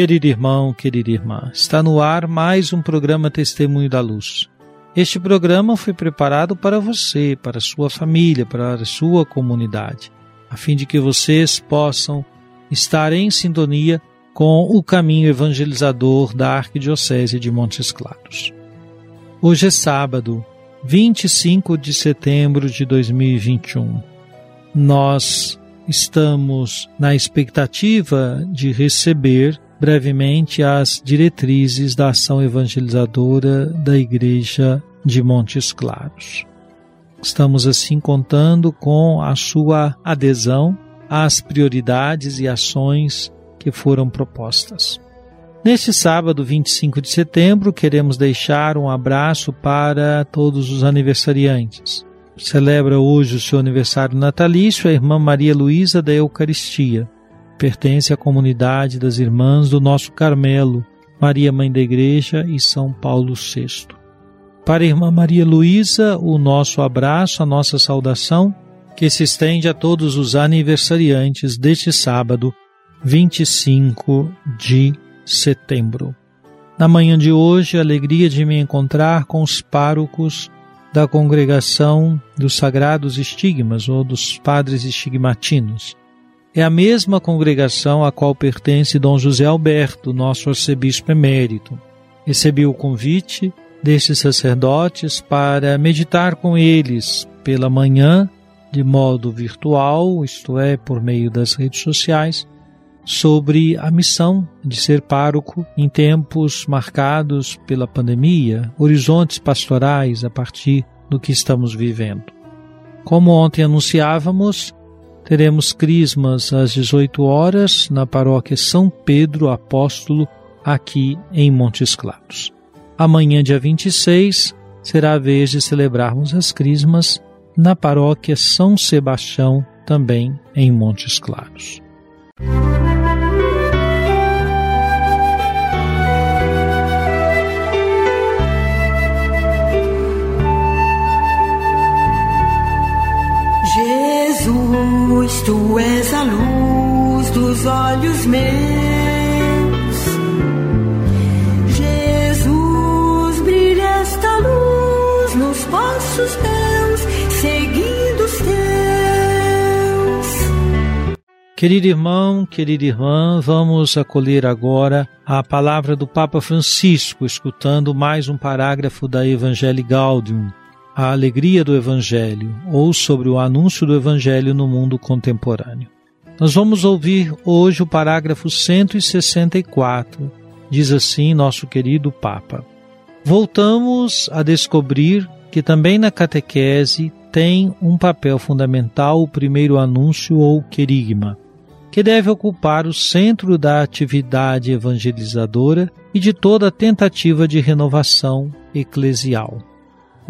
Querido irmão, querida irmã, está no ar mais um programa Testemunho da Luz. Este programa foi preparado para você, para sua família, para a sua comunidade, a fim de que vocês possam estar em sintonia com o caminho evangelizador da Arquidiocese de Montes Claros. Hoje é sábado, 25 de setembro de 2021. Nós estamos na expectativa de receber brevemente as diretrizes da ação evangelizadora da Igreja de Montes Claros. Estamos assim contando com a sua adesão às prioridades e ações que foram propostas. Neste sábado, 25 de setembro, queremos deixar um abraço para todos os aniversariantes. Celebra hoje o seu aniversário natalício a irmã Maria Luísa da Eucaristia. Pertence à comunidade das Irmãs do Nosso Carmelo, Maria Mãe da Igreja e São Paulo VI. Para a irmã Maria Luísa, o nosso abraço, a nossa saudação, que se estende a todos os aniversariantes deste sábado, 25 de setembro. Na manhã de hoje, a alegria de me encontrar com os párocos da congregação dos Sagrados Estigmas ou dos Padres Estigmatinos. É a mesma congregação a qual pertence Dom José Alberto, nosso arcebispo emérito. Recebi o convite destes sacerdotes para meditar com eles pela manhã, de modo virtual, isto é, por meio das redes sociais, sobre a missão de ser pároco em tempos marcados pela pandemia, horizontes pastorais a partir do que estamos vivendo. Como ontem anunciávamos, teremos crismas às 18 horas na paróquia São Pedro Apóstolo, aqui em Montes Claros. Amanhã, dia 26, será a vez de celebrarmos as crismas na paróquia São Sebastião, também em Montes Claros. Jesus, tu és a luz dos olhos meus. Jesus, brilha esta luz nos passos teus, seguindo os teus. Querido irmão, querida irmã, vamos acolher agora a palavra do Papa Francisco, escutando mais um parágrafo da Evangelii Gaudium, a alegria do Evangelho, ou sobre o anúncio do Evangelho no mundo contemporâneo. Nós vamos ouvir hoje o parágrafo 164. Diz assim nosso querido Papa. Voltamos a descobrir que também na catequese tem um papel fundamental o primeiro anúncio ou querigma, que deve ocupar o centro da atividade evangelizadora e de toda tentativa de renovação eclesial.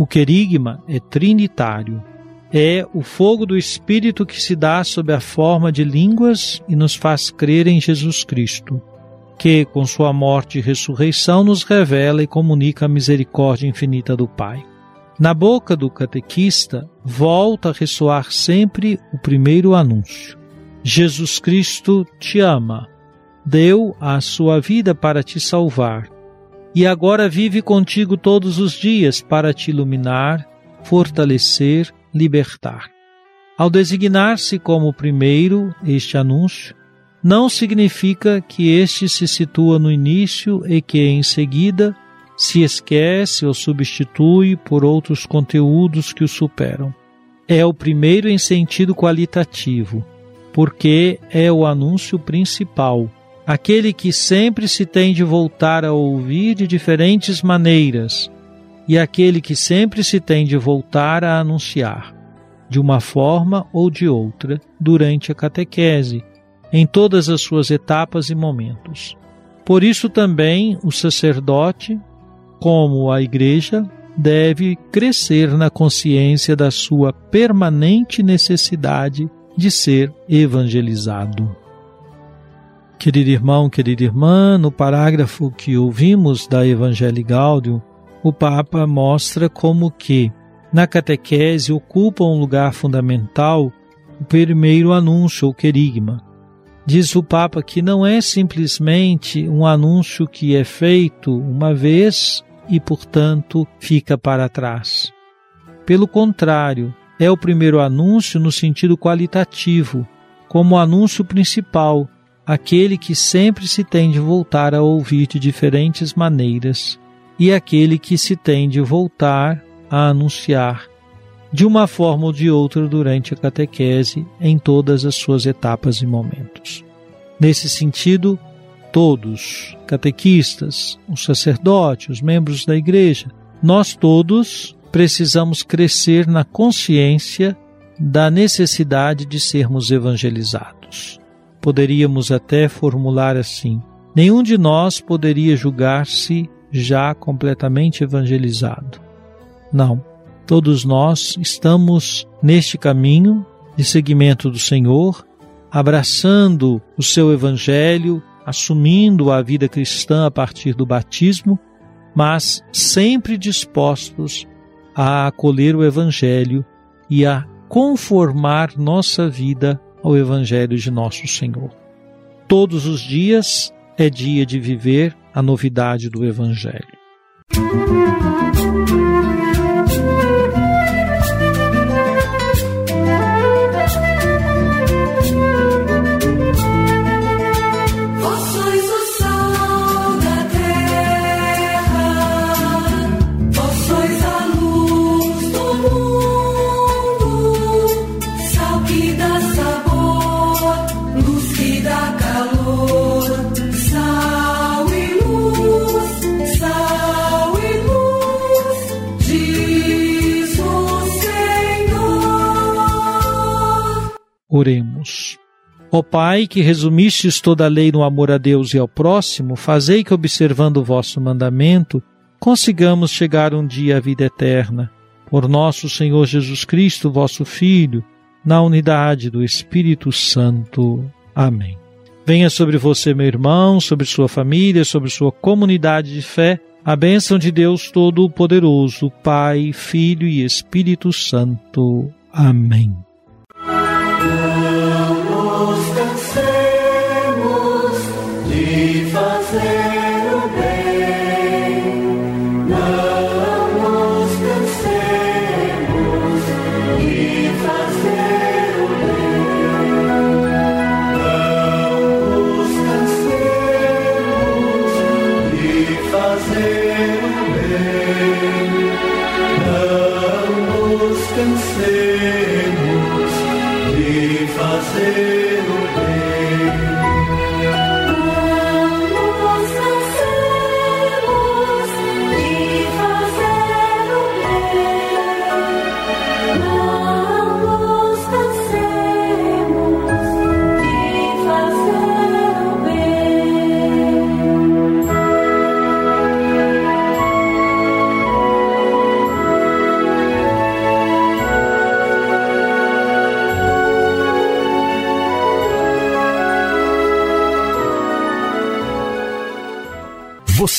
O querigma é trinitário. É o fogo do Espírito que se dá sob a forma de línguas e nos faz crer em Jesus Cristo, que, com sua morte e ressurreição, nos revela e comunica a misericórdia infinita do Pai. Na boca do catequista volta a ressoar sempre o primeiro anúncio: Jesus Cristo te ama, deu a sua vida para te salvar e agora vive contigo todos os dias para te iluminar, fortalecer, libertar. Ao designar-se como primeiro este anúncio, não significa que este se situa no início e que em seguida se esquece ou substitui por outros conteúdos que o superam. É o primeiro em sentido qualitativo, porque é o anúncio principal, aquele que sempre se tem de voltar a ouvir de diferentes maneiras, e aquele que sempre se tem de voltar a anunciar, de uma forma ou de outra, durante a catequese, em todas as suas etapas e momentos. Por isso também o sacerdote, como a igreja, deve crescer na consciência da sua permanente necessidade de ser evangelizado. Querido irmão, querida irmã, no parágrafo que ouvimos da Evangelii Gaudium, o Papa mostra como que, na catequese, ocupa um lugar fundamental o primeiro anúncio ou querigma, Diz o Papa que não é simplesmente um anúncio que é feito uma vez e, portanto, fica para trás. Pelo contrário, é o primeiro anúncio no sentido qualitativo, como anúncio principal, aquele que sempre se tem de voltar a ouvir de diferentes maneiras e aquele que se tem de voltar a anunciar de uma forma ou de outra durante a catequese em todas as suas etapas e momentos. Nesse sentido, todos, catequistas, os sacerdotes, os membros da igreja, nós todos precisamos crescer na consciência da necessidade de sermos evangelizados. Poderíamos até formular assim: nenhum de nós poderia julgar-se já completamente evangelizado. Não, Todos nós estamos neste caminho de seguimento do Senhor, abraçando o seu Evangelho, assumindo a vida cristã a partir do batismo, mas sempre dispostos a acolher o Evangelho e a conformar nossa vida ao Evangelho de nosso Senhor. Todos os dias é dia de viver a novidade do Evangelho. Música Oremos. Ó Pai, que resumistes toda a lei no amor a Deus e ao próximo, fazei que, observando o vosso mandamento, consigamos chegar um dia à vida eterna. Por nosso Senhor Jesus Cristo, vosso Filho, na unidade do Espírito Santo. Amém. Venha sobre você, meu irmão, sobre sua família, sobre sua comunidade de fé, a bênção de Deus Todo-Poderoso, Pai, Filho e Espírito Santo. Amém. せ